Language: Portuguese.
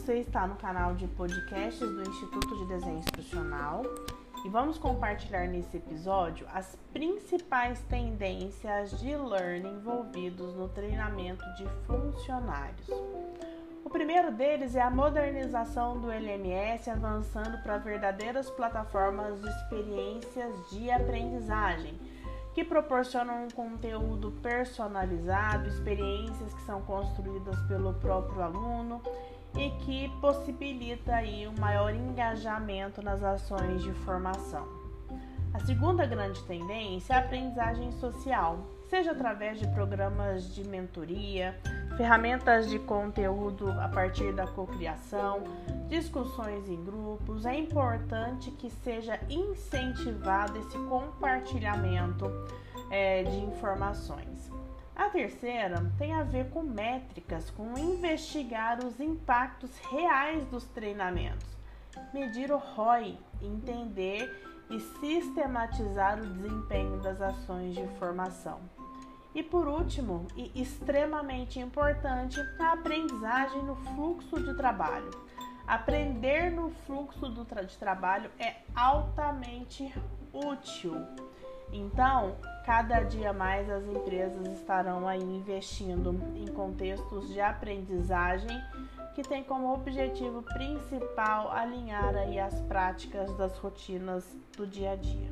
você está no canal de podcasts do Instituto de Desenho Instrucional e vamos compartilhar nesse episódio as principais tendências de learning envolvidos no treinamento de funcionários. O primeiro deles é a modernização do LMS, avançando para verdadeiras plataformas de experiências de aprendizagem, que proporcionam um conteúdo personalizado, experiências que são construídas pelo próprio aluno que possibilita aí um maior engajamento nas ações de formação. A segunda grande tendência é a aprendizagem social, seja através de programas de mentoria, ferramentas de conteúdo a partir da cocriação, discussões em grupos. É importante que seja incentivado esse compartilhamento é, de informações. A terceira tem a ver com métricas, com investigar os impactos reais dos treinamentos, medir o ROI, entender e sistematizar o desempenho das ações de formação. E por último, e extremamente importante, a aprendizagem no fluxo de trabalho. Aprender no fluxo de trabalho é altamente útil. Então, cada dia mais as empresas estarão aí investindo em contextos de aprendizagem que tem como objetivo principal alinhar aí as práticas das rotinas do dia a dia.